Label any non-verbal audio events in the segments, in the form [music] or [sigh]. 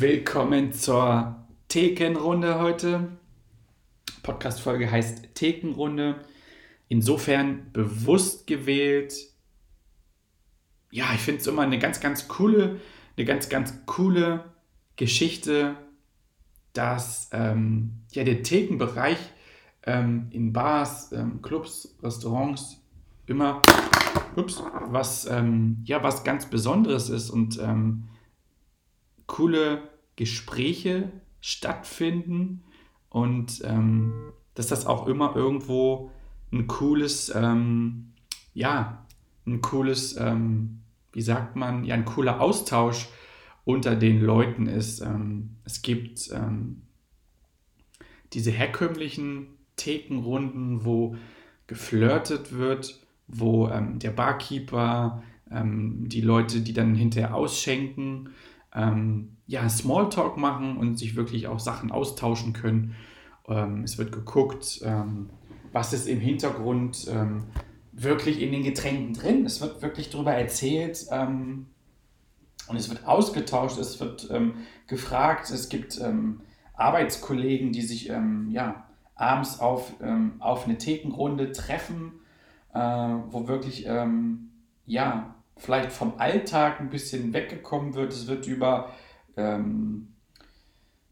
Willkommen zur Thekenrunde heute. Podcast-Folge heißt Thekenrunde. Insofern bewusst gewählt. Ja, ich finde es immer eine ganz, ganz coole, eine ganz, ganz coole Geschichte, dass ähm, ja, der Thekenbereich ähm, in Bars, ähm, Clubs, Restaurants immer ups, was, ähm, ja, was ganz Besonderes ist und ähm, coole Gespräche stattfinden und ähm, dass das auch immer irgendwo ein cooles, ähm, ja, ein cooles, ähm, wie sagt man, ja, ein cooler Austausch unter den Leuten ist. Ähm, es gibt ähm, diese herkömmlichen Thekenrunden, wo geflirtet wird, wo ähm, der Barkeeper, die Leute, die dann hinterher ausschenken, ähm, ja, Smalltalk machen und sich wirklich auch Sachen austauschen können. Ähm, es wird geguckt, ähm, was ist im Hintergrund ähm, wirklich in den Getränken drin. Es wird wirklich darüber erzählt ähm, und es wird ausgetauscht, es wird ähm, gefragt. Es gibt Arbeitskollegen, die sich ja, abends auf, auf eine Thekenrunde treffen, äh, wo wirklich ja, vielleicht vom Alltag ein bisschen weggekommen wird. Es wird über ähm,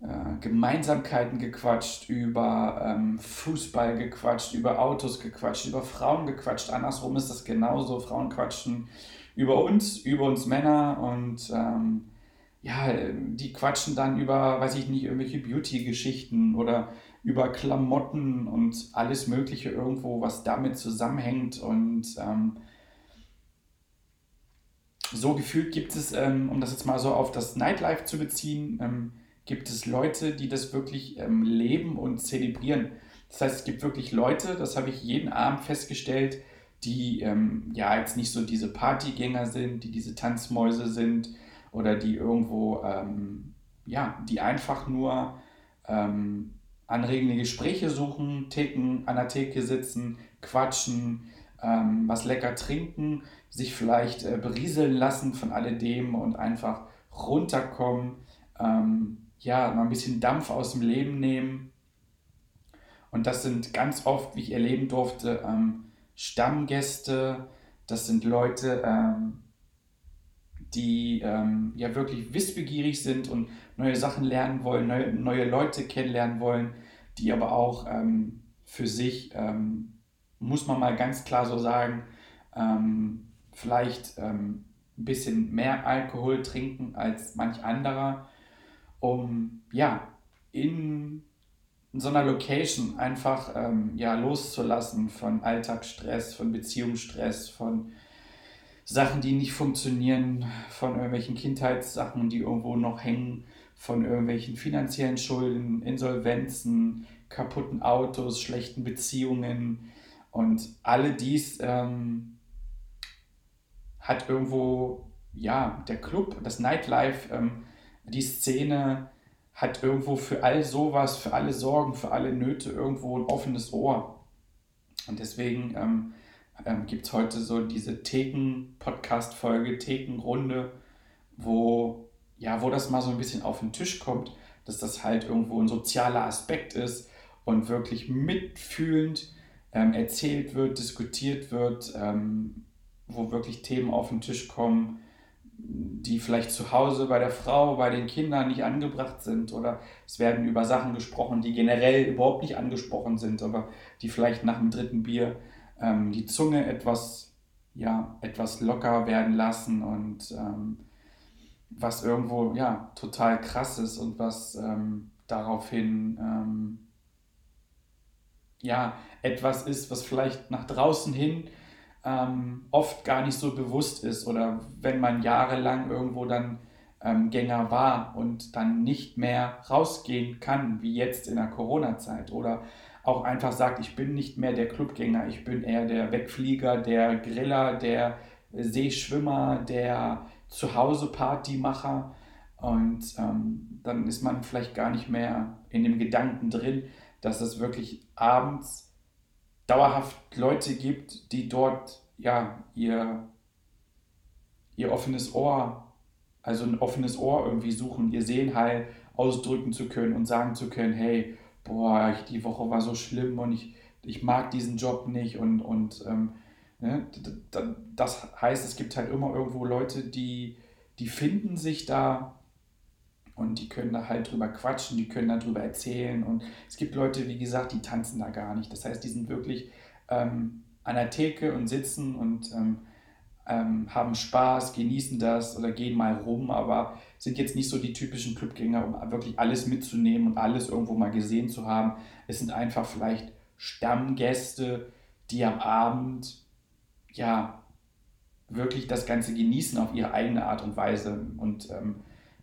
äh, Gemeinsamkeiten gequatscht, über ähm, Fußball gequatscht, über Autos gequatscht, über Frauen gequatscht. Andersrum ist das genauso. Frauen quatschen über uns, über uns Männer und ähm, ja, die quatschen dann über, weiß ich nicht, irgendwelche Beauty-Geschichten oder über Klamotten und alles Mögliche irgendwo, was damit zusammenhängt und ähm, so gefühlt gibt es, ähm, um das jetzt mal so auf das Nightlife zu beziehen, ähm, gibt es Leute, die das wirklich ähm, leben und zelebrieren. Das heißt, es gibt wirklich Leute, das habe ich jeden Abend festgestellt, die ähm, ja jetzt nicht so diese Partygänger sind, die diese Tanzmäuse sind oder die irgendwo, ähm, ja, die einfach nur ähm, anregende Gespräche suchen, Theken, an der Theke sitzen, quatschen, was lecker trinken sich vielleicht äh, berieseln lassen von alledem und einfach runterkommen, ähm, ja, mal ein bisschen Dampf aus dem Leben nehmen. Und das sind ganz oft, wie ich erleben durfte, ähm, Stammgäste, das sind Leute, ähm, die ähm, ja wirklich wissbegierig sind und neue Sachen lernen wollen, neue, neue Leute kennenlernen wollen, die aber auch ähm, für sich, ähm, muss man mal ganz klar so sagen, ähm, vielleicht ähm, ein bisschen mehr Alkohol trinken als manch anderer, um ja in so einer Location einfach ähm, ja, loszulassen von Alltagsstress, von Beziehungsstress, von Sachen, die nicht funktionieren, von irgendwelchen Kindheitssachen, die irgendwo noch hängen, von irgendwelchen finanziellen Schulden, Insolvenzen, kaputten Autos, schlechten Beziehungen und alle dies ähm, hat irgendwo, ja, der Club, das Nightlife, ähm, die Szene hat irgendwo für all sowas, für alle Sorgen, für alle Nöte irgendwo ein offenes Ohr. Und deswegen ähm, ähm, gibt es heute so diese Theken-Podcast-Folge, Thekenrunde, wo, ja, wo das mal so ein bisschen auf den Tisch kommt, dass das halt irgendwo ein sozialer Aspekt ist und wirklich mitfühlend ähm, erzählt wird, diskutiert wird, ähm, wo wirklich Themen auf den Tisch kommen, die vielleicht zu Hause bei der Frau, bei den Kindern nicht angebracht sind oder es werden über Sachen gesprochen, die generell überhaupt nicht angesprochen sind, aber die vielleicht nach dem dritten Bier ähm, die Zunge etwas, ja, etwas locker werden lassen und ähm, was irgendwo ja total krass ist und was ähm, daraufhin ähm, ja etwas ist, was vielleicht nach draußen hin ähm, oft gar nicht so bewusst ist oder wenn man jahrelang irgendwo dann ähm, Gänger war und dann nicht mehr rausgehen kann, wie jetzt in der Corona-Zeit oder auch einfach sagt, ich bin nicht mehr der Clubgänger, ich bin eher der Wegflieger, der Griller, der Seeschwimmer, der Zuhause-Partymacher und ähm, dann ist man vielleicht gar nicht mehr in dem Gedanken drin, dass es wirklich abends dauerhaft Leute gibt, die dort ja ihr, ihr offenes Ohr also ein offenes Ohr irgendwie suchen, ihr Seelenheil ausdrücken zu können und sagen zu können, hey, boah, ich, die Woche war so schlimm und ich, ich mag diesen Job nicht und, und ähm, ne, das heißt, es gibt halt immer irgendwo Leute, die, die finden sich da und die können da halt drüber quatschen, die können da drüber erzählen und es gibt Leute, wie gesagt, die tanzen da gar nicht. Das heißt, die sind wirklich ähm, an der Theke und sitzen und ähm, ähm, haben Spaß, genießen das oder gehen mal rum, aber sind jetzt nicht so die typischen Clubgänger, um wirklich alles mitzunehmen und alles irgendwo mal gesehen zu haben. Es sind einfach vielleicht Stammgäste, die am Abend ja wirklich das Ganze genießen auf ihre eigene Art und Weise und ähm,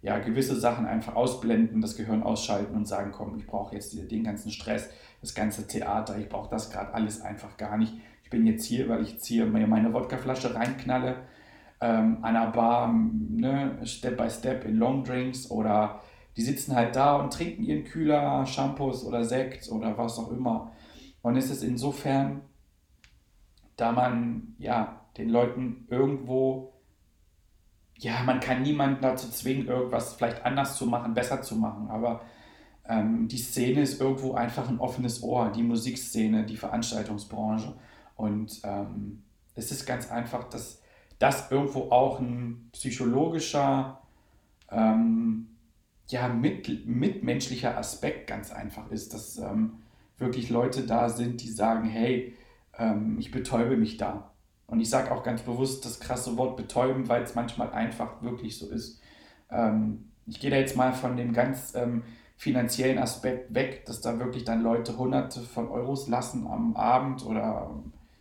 ja, gewisse Sachen einfach ausblenden, das Gehirn ausschalten und sagen, komm, ich brauche jetzt den ganzen Stress, das ganze Theater, ich brauche das gerade alles einfach gar nicht ich bin jetzt hier, weil ich jetzt hier meine Wodkaflasche reinknalle, ähm, an einer Bar, ne, Step by Step in Long Drinks oder die sitzen halt da und trinken ihren Kühler, Shampoos oder Sekt oder was auch immer. Und es ist insofern, da man ja den Leuten irgendwo, ja, man kann niemanden dazu zwingen, irgendwas vielleicht anders zu machen, besser zu machen, aber ähm, die Szene ist irgendwo einfach ein offenes Ohr, die Musikszene, die Veranstaltungsbranche. Und ähm, es ist ganz einfach, dass das irgendwo auch ein psychologischer, ähm, ja, mit, mitmenschlicher Aspekt ganz einfach ist, dass ähm, wirklich Leute da sind, die sagen, hey, ähm, ich betäube mich da. Und ich sage auch ganz bewusst das krasse Wort betäuben, weil es manchmal einfach wirklich so ist. Ähm, ich gehe da jetzt mal von dem ganz ähm, finanziellen Aspekt weg, dass da wirklich dann Leute hunderte von Euros lassen am Abend oder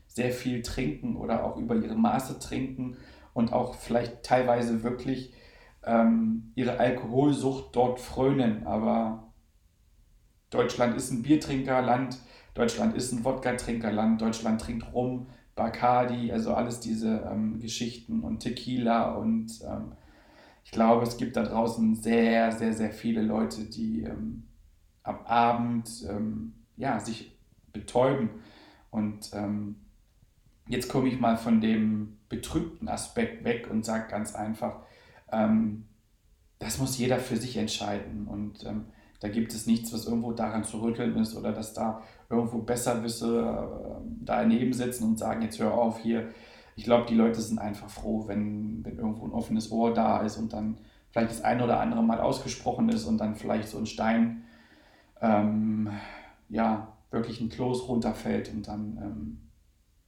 sehr viel trinken oder auch über ihre Maße trinken und auch vielleicht teilweise wirklich ähm, ihre Alkoholsucht dort frönen. Aber Deutschland ist ein Biertrinkerland, Deutschland ist ein Wodka-Trinkerland, Deutschland trinkt Rum, Bacardi, also alles diese ähm, Geschichten und Tequila und ähm, ich glaube, es gibt da draußen sehr, sehr, sehr viele Leute, die ähm, am Abend ähm, ja, sich betäuben und ähm, jetzt komme ich mal von dem betrübten Aspekt weg und sage ganz einfach, ähm, das muss jeder für sich entscheiden. Und da gibt es nichts, was irgendwo daran zu rütteln ist oder dass da irgendwo Besserwisse äh, daneben sitzen und sagen, jetzt hör auf hier. Ich glaube, die Leute sind einfach froh, wenn, wenn irgendwo ein offenes Ohr da ist und dann vielleicht das eine oder andere mal ausgesprochen ist und dann vielleicht so ein Stein, ähm, ja, wirklich ein Kloß runterfällt und dann ähm,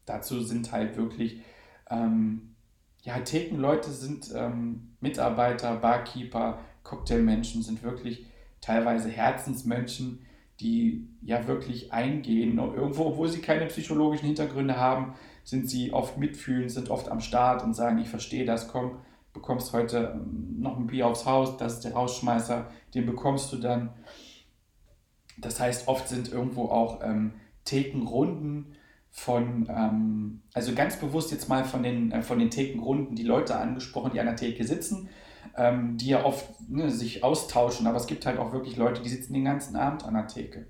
dazu sind halt wirklich, ähm, ja, Thekenleute sind ähm, Mitarbeiter, Barkeeper, Cocktailmenschen, sind wirklich teilweise Herzensmenschen, die ja wirklich eingehen. Irgendwo, obwohl sie keine psychologischen Hintergründe haben, sind sie oft mitfühlend, sind oft am Start und sagen, ich verstehe das, komm, bekommst heute ähm, noch ein Bier aufs Haus, das ist der Rausschmeißer, den bekommst du dann. Das heißt, oft sind irgendwo auch ähm, Thekenrunden von, ähm, also ganz bewusst jetzt mal von den, äh, von den Thekenrunden die Leute angesprochen, die an der Theke sitzen, ähm, die ja oft ne, sich austauschen, aber es gibt halt auch wirklich Leute, die sitzen den ganzen Abend an der Theke.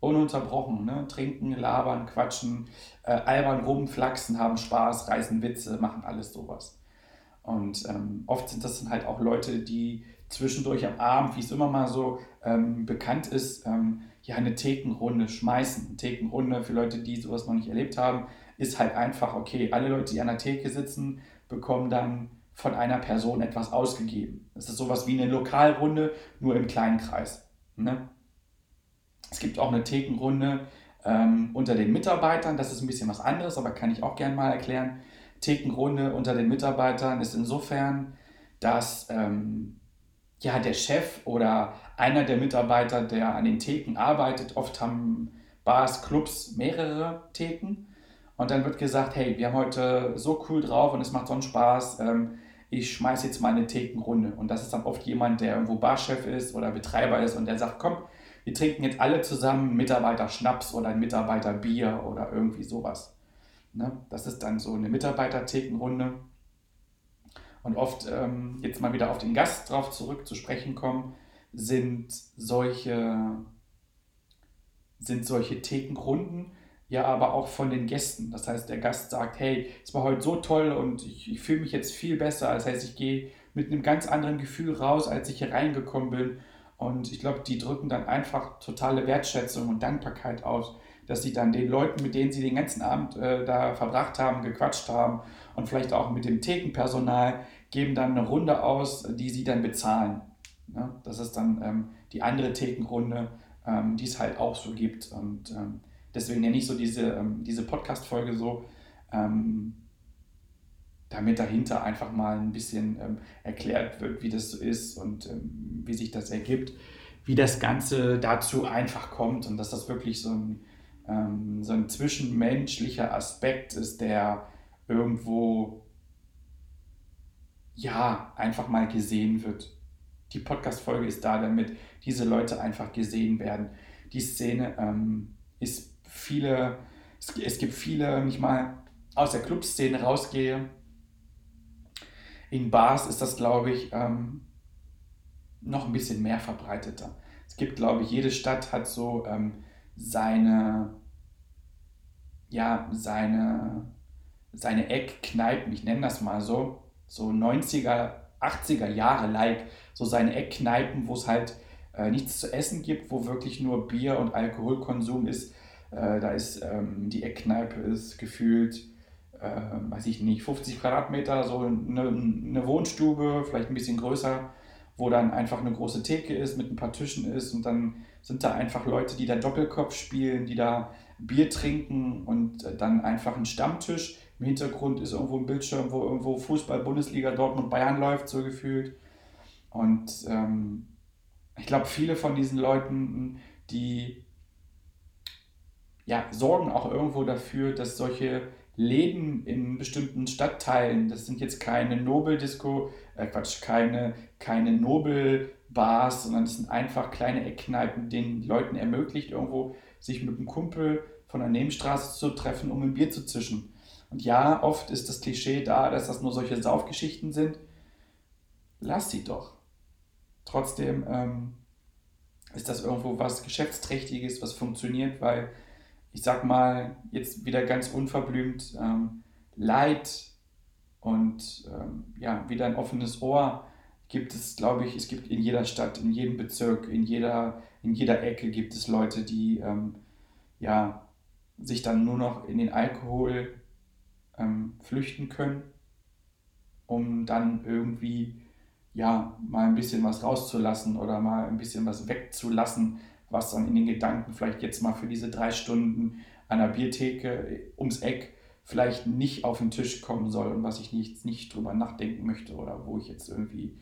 Ununterbrochen, ne? trinken, labern, quatschen, äh, albern rum, flachsen, haben Spaß, reißen Witze, machen alles sowas. Und ähm, oft sind das dann halt auch Leute, die zwischendurch am Abend, wie es immer mal so ähm, bekannt ist, ähm, ja, eine Thekenrunde schmeißen. Eine Thekenrunde für Leute, die sowas noch nicht erlebt haben, ist halt einfach, okay, alle Leute, die an der Theke sitzen, bekommen dann von einer Person etwas ausgegeben. Das ist sowas wie eine Lokalrunde, nur im kleinen Kreis. Ne? Es gibt auch eine Thekenrunde ähm, unter den Mitarbeitern, das ist ein bisschen was anderes, aber kann ich auch gerne mal erklären. Thekenrunde unter den Mitarbeitern ist insofern, dass ähm, ja, der Chef oder einer der Mitarbeiter, der an den Theken arbeitet, oft haben Bars, Clubs mehrere Theken. Und dann wird gesagt, hey, wir haben heute so cool drauf und es macht so einen Spaß. Ähm, ich schmeiße jetzt mal eine Thekenrunde. Und das ist dann oft jemand, der irgendwo Barchef ist oder Betreiber ist und der sagt, komm, wir trinken jetzt alle zusammen Mitarbeiter Schnaps oder ein Mitarbeiter Bier oder irgendwie sowas. Ne? Das ist dann so eine Mitarbeiter-Thekenrunde. Und oft, ähm, jetzt mal wieder auf den Gast drauf zurück zu sprechen kommen, sind solche, sind solche Thekenrunden ja aber auch von den Gästen. Das heißt, der Gast sagt, hey, es war heute so toll und ich, ich fühle mich jetzt viel besser. Das heißt, ich gehe mit einem ganz anderen Gefühl raus, als ich hier reingekommen bin. Und ich glaube, die drücken dann einfach totale Wertschätzung und Dankbarkeit aus, dass sie dann den Leuten, mit denen sie den ganzen Abend äh, da verbracht haben, gequatscht haben und vielleicht auch mit dem Thekenpersonal, geben dann eine Runde aus, die sie dann bezahlen. Ja, das ist dann ähm, die andere Thekenrunde, ähm, die es halt auch so gibt. Und ähm, Deswegen nenne ich so diese, ähm, diese Podcast-Folge so, ähm, damit dahinter einfach mal ein bisschen ähm, erklärt wird, wie das so ist und ähm, wie sich das ergibt, wie das Ganze dazu einfach kommt und dass das wirklich so ein, ähm, so ein zwischenmenschlicher Aspekt ist, der irgendwo ja einfach mal gesehen wird. Die Podcast-Folge ist da, damit diese Leute einfach gesehen werden. Die Szene ähm, ist viele, es gibt viele, wenn ich mal aus der Clubszene rausgehe, in Bars ist das, glaube ich, ähm, noch ein bisschen mehr verbreiteter. Es gibt, glaube ich, jede Stadt hat so ähm, seine, ja, seine, seine Eckkneipen, ich nenne das mal so, so 90er, 80er Jahre like, so seine Eckkneipen, wo es halt äh, nichts zu essen gibt, wo wirklich nur Bier und Alkoholkonsum ist, äh, da ist ähm, die Eckkneipe ist gefühlt, äh, weiß ich nicht, 50 Quadratmeter, so eine, eine Wohnstube, vielleicht ein bisschen größer, wo dann einfach eine große Theke ist, mit ein paar Tischen ist und dann sind da einfach Leute, die da Doppelkopf spielen, die da Bier trinken und äh, dann einfach ein Stammtisch. Im Hintergrund ist irgendwo ein Bildschirm, wo irgendwo Fußball, Bundesliga, Dortmund, Bayern läuft, so gefühlt. Und ähm, ich glaube, viele von diesen Leuten, die ja, sorgen auch irgendwo dafür, dass solche Läden in bestimmten Stadtteilen, das sind jetzt keine Nobeldisco, äh Quatsch, keine, keine Nobelbars, sondern das sind einfach kleine Eckkneipen, denen Leuten ermöglicht, irgendwo sich mit einem Kumpel von der Nebenstraße zu treffen, um ein Bier zu zischen. Und ja, oft ist das Klischee da, dass das nur solche Saufgeschichten sind. Lass sie doch. Trotzdem ähm, ist das irgendwo was Geschäftsträchtiges, was funktioniert, weil ich sag mal, jetzt wieder ganz unverblümt, ähm, Leid und ähm, ja, wieder ein offenes Ohr gibt es, glaube ich, es gibt in jeder Stadt, in jedem Bezirk, in jeder, in jeder Ecke gibt es Leute, die ähm, ja, sich dann nur noch in den Alkohol ähm, flüchten können, um dann irgendwie ja, mal ein bisschen was rauszulassen oder mal ein bisschen was wegzulassen, was dann in den Gedanken vielleicht jetzt mal für diese drei Stunden an der Biertheke ums Eck vielleicht nicht auf den Tisch kommen soll und was ich nicht, nicht drüber nachdenken möchte oder wo ich jetzt irgendwie,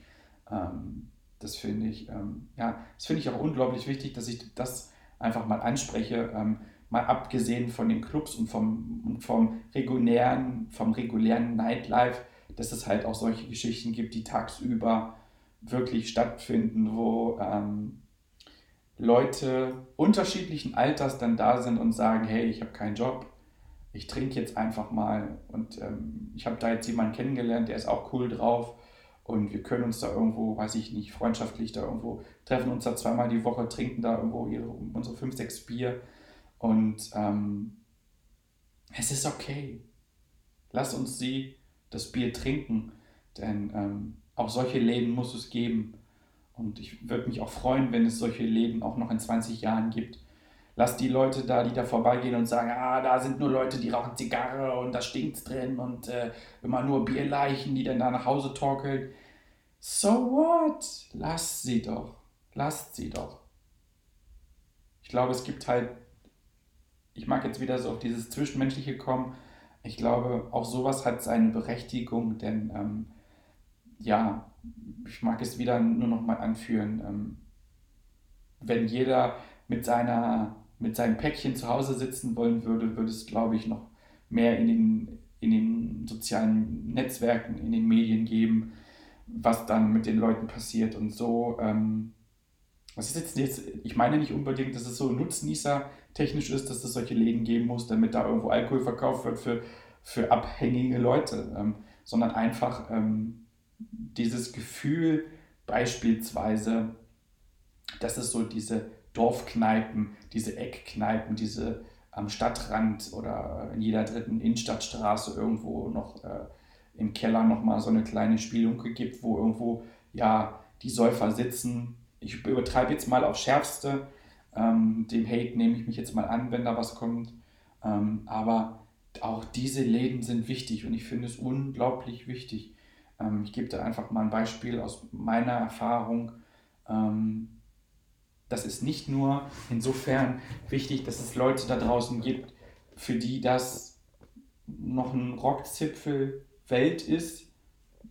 ähm, das finde ich, ähm, ja, das finde ich auch unglaublich wichtig, dass ich das einfach mal anspreche, ähm, mal abgesehen von den Clubs und vom, vom regulären, vom regulären Nightlife, dass es halt auch solche Geschichten gibt, die tagsüber wirklich stattfinden, wo ähm, Leute unterschiedlichen Alters dann da sind und sagen, hey, ich habe keinen Job, ich trinke jetzt einfach mal und ähm, ich habe da jetzt jemanden kennengelernt, der ist auch cool drauf und wir können uns da irgendwo, weiß ich nicht, freundschaftlich da irgendwo treffen uns da zweimal die Woche, trinken da irgendwo ihre, unsere fünf, sechs Bier und ähm, es ist okay. Lass uns sie das Bier trinken, denn ähm, auch solche Läden muss es geben. Und ich würde mich auch freuen, wenn es solche Läden auch noch in 20 Jahren gibt. Lass die Leute da, die da vorbeigehen und sagen, ah, da sind nur Leute, die rauchen Zigarre und da stinkt's drin und äh, immer nur Bierleichen, die dann da nach Hause torkeln. So what? Lass sie doch. Lasst sie doch. Ich glaube, es gibt halt, ich mag jetzt wieder so auf dieses Zwischenmenschliche kommen. Ich glaube, auch sowas hat seine Berechtigung, denn ähm, ja, ich mag es wieder nur noch mal anführen, ähm, wenn jeder mit seiner mit seinem Päckchen zu Hause sitzen wollen würde, würde es, glaube ich, noch mehr in den, in den sozialen Netzwerken, in den Medien geben, was dann mit den Leuten passiert und so. Ähm, was ist jetzt, jetzt, ich meine nicht unbedingt, dass es so Nutznießer technisch ist, dass es solche Läden geben muss, damit da irgendwo Alkohol verkauft wird für, für abhängige Leute, ähm, sondern einfach ähm, dieses Gefühl beispielsweise, dass es so diese Dorfkneipen, diese Eckkneipen, diese am Stadtrand oder in jeder dritten Innenstadtstraße irgendwo noch äh, im Keller nochmal so eine kleine Spielunke gibt, wo irgendwo ja die Säufer sitzen. Ich übertreibe jetzt mal auf Schärfste. Ähm, dem Hate nehme ich mich jetzt mal an, wenn da was kommt. Ähm, aber auch diese Läden sind wichtig und ich finde es unglaublich wichtig. Ähm, ich gebe da einfach mal ein Beispiel aus meiner Erfahrung. Ähm, das ist nicht nur insofern wichtig, dass es Leute da draußen gibt, für die das noch ein Rockzipfel Welt ist,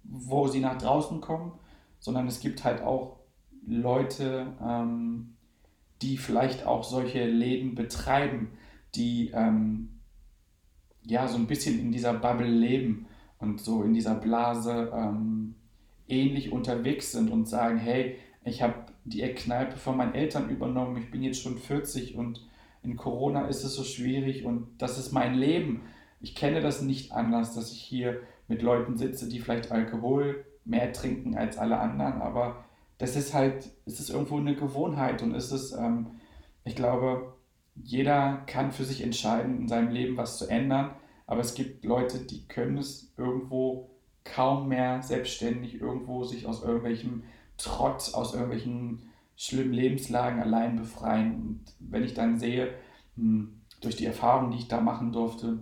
wo sie nach draußen kommen, sondern es gibt halt auch Leute, ähm, die vielleicht auch solche Läden betreiben, die ähm, ja so ein bisschen in dieser Bubble leben und so in dieser Blase ähm, ähnlich unterwegs sind und sagen, hey, ich habe die Eckkneipe von meinen Eltern übernommen, ich bin jetzt schon 40 und in Corona ist es so schwierig und das ist mein Leben. Ich kenne das nicht anders, dass ich hier mit Leuten sitze, die vielleicht Alkohol mehr trinken als alle anderen, aber das ist halt, es ist irgendwo eine Gewohnheit und es ist, ähm, ich glaube, jeder kann für sich entscheiden, in seinem Leben was zu ändern, aber es gibt Leute, die können es irgendwo kaum mehr selbstständig irgendwo sich aus irgendwelchem Trotz, aus irgendwelchen schlimmen Lebenslagen allein befreien. Und wenn ich dann sehe, hm, durch die Erfahrung, die ich da machen durfte,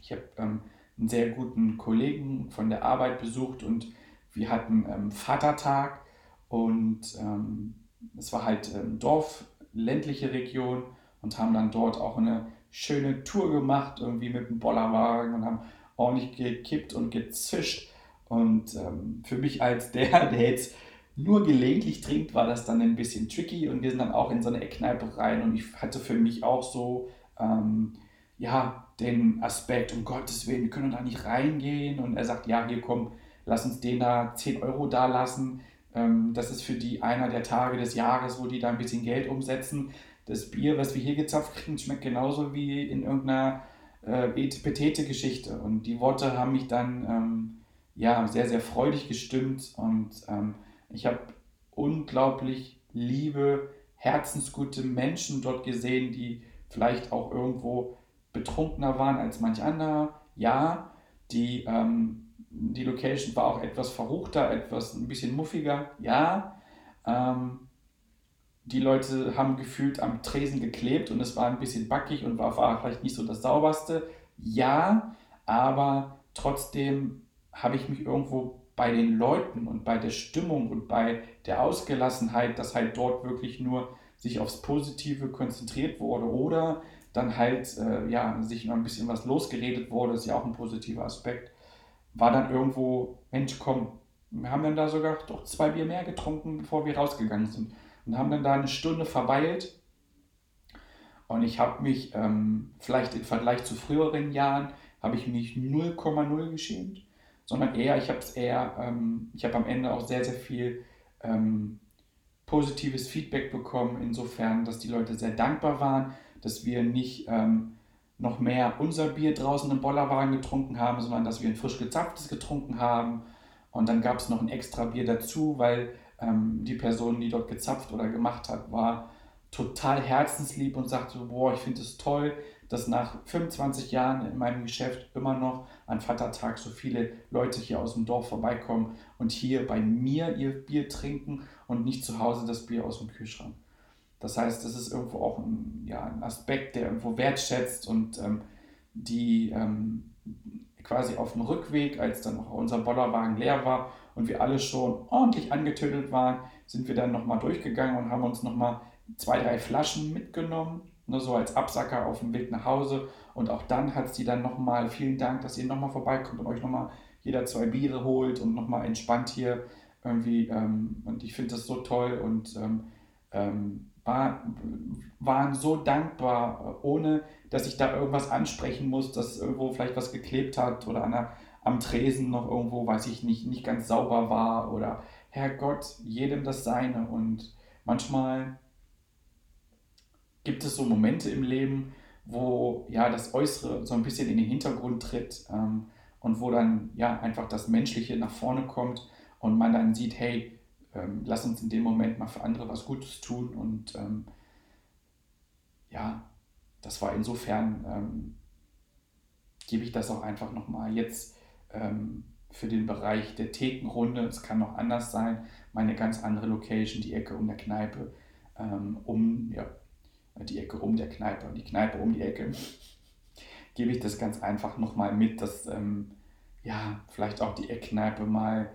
ich habe ähm, einen sehr guten Kollegen von der Arbeit besucht und wir hatten ähm, Vatertag und ähm, es war halt ähm, Dorf, ländliche Region und haben dann dort auch eine schöne Tour gemacht, irgendwie mit dem Bollerwagen und haben ordentlich gekippt und gezischt. Und ähm, für mich als der, [laughs] der jetzt nur gelegentlich trinkt, war das dann ein bisschen tricky und wir sind dann auch in so eine Eckkneipe rein und ich hatte für mich auch so, ähm, ja, den Aspekt, um Gottes Willen, wir können da nicht reingehen. Und er sagt, ja, hier komm, lass uns den da 10 Euro da lassen. Ähm, das ist für die einer der Tage des Jahres, wo die da ein bisschen Geld umsetzen. Das Bier, was wir hier gezapft kriegen, schmeckt genauso wie in irgendeiner äh, Petete-Geschichte. Und die Worte haben mich dann ähm, ja, sehr, sehr freudig gestimmt. Und ähm, ich habe unglaublich liebe, herzensgute Menschen dort gesehen, die vielleicht auch irgendwo betrunkener waren als manch anderer. Ja, die, ähm, die Location war auch etwas verruchter, etwas ein bisschen muffiger. Ja, ähm, die Leute haben gefühlt am Tresen geklebt und es war ein bisschen backig und war, vielleicht nicht so das sauberste. Ja, aber trotzdem habe ich mich irgendwo bei den Leuten und bei der Stimmung und bei der Ausgelassenheit, dass halt dort wirklich nur sich aufs Positive konzentriert wurde oder dann halt äh, ja, sich noch ein bisschen was losgeredet wurde, ist ja auch ein positiver Aspekt, war dann irgendwo, Mensch, komm, wir haben dann da sogar doch zwei Bier mehr getrunken, bevor wir rausgegangen sind und haben dann da eine Stunde verweilt und ich habe mich, ähm, vielleicht im Vergleich zu früheren Jahren, habe ich mich 0,0 geschämt, sondern eher, ich habe es eher, ähm, ich habe am Ende auch sehr, sehr viel ähm, positives Feedback bekommen, insofern, dass die Leute sehr dankbar waren, dass wir nicht ähm, noch mehr unser Bier draußen im Bollerwagen getrunken haben, sondern dass wir ein frisch gezapftes getrunken haben. Und dann gab es noch ein extra Bier dazu, weil ähm, die Person, die dort gezapft oder gemacht hat, war total herzenslieb und sagte, boah, ich finde es toll, dass nach 25 Jahren in meinem Geschäft immer noch an Vatertag so viele Leute hier aus dem Dorf vorbeikommen und hier bei mir ihr Bier trinken und nicht zu Hause das Bier aus dem Kühlschrank. Das heißt, das ist irgendwo auch ein, ja, ein Aspekt, der irgendwo wertschätzt und ähm, die ähm, quasi auf dem Rückweg, als dann auch unser Bollerwagen leer war und wir alle schon ordentlich angetüdelt waren, sind wir dann nochmal durchgegangen und haben uns nochmal zwei, drei Flaschen mitgenommen, nur so als Absacker auf dem Weg nach Hause. Und auch dann hat sie dann nochmal, vielen Dank, dass ihr nochmal vorbeikommt und euch nochmal jeder zwei Biere holt und nochmal entspannt hier irgendwie. Ähm, und ich finde das so toll und ähm, ähm, war, waren so dankbar, ohne dass ich da irgendwas ansprechen muss, dass irgendwo vielleicht was geklebt hat oder an der, am Tresen noch irgendwo, weiß ich nicht, nicht ganz sauber war oder Herrgott, jedem das Seine. Und manchmal gibt es so Momente im Leben, wo ja das Äußere so ein bisschen in den Hintergrund tritt ähm, und wo dann ja einfach das Menschliche nach vorne kommt und man dann sieht, hey, ähm, lass uns in dem Moment mal für andere was Gutes tun und ähm, ja, das war insofern, ähm, gebe ich das auch einfach nochmal jetzt ähm, für den Bereich der Thekenrunde. Es kann noch anders sein, meine ganz andere Location, die Ecke um der Kneipe, ähm, um, ja, die Ecke um der Kneipe, die Kneipe um die Ecke, [laughs] gebe ich das ganz einfach nochmal mit, dass ähm, ja, vielleicht auch die Eckkneipe mal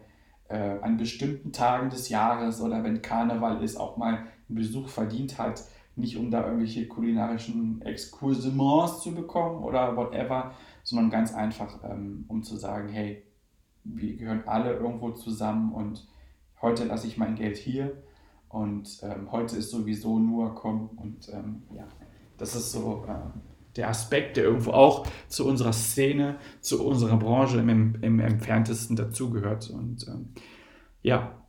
äh, an bestimmten Tagen des Jahres oder wenn Karneval ist, auch mal einen Besuch verdient hat. Nicht um da irgendwelche kulinarischen Exkursements zu bekommen oder whatever, sondern ganz einfach, ähm, um zu sagen, hey, wir gehören alle irgendwo zusammen und heute lasse ich mein Geld hier und ähm, heute ist sowieso nur komm und ähm, ja, das ist so äh, der Aspekt, der irgendwo auch zu unserer Szene, zu unserer Branche im, im entferntesten dazugehört. Und ähm, ja,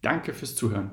danke fürs Zuhören.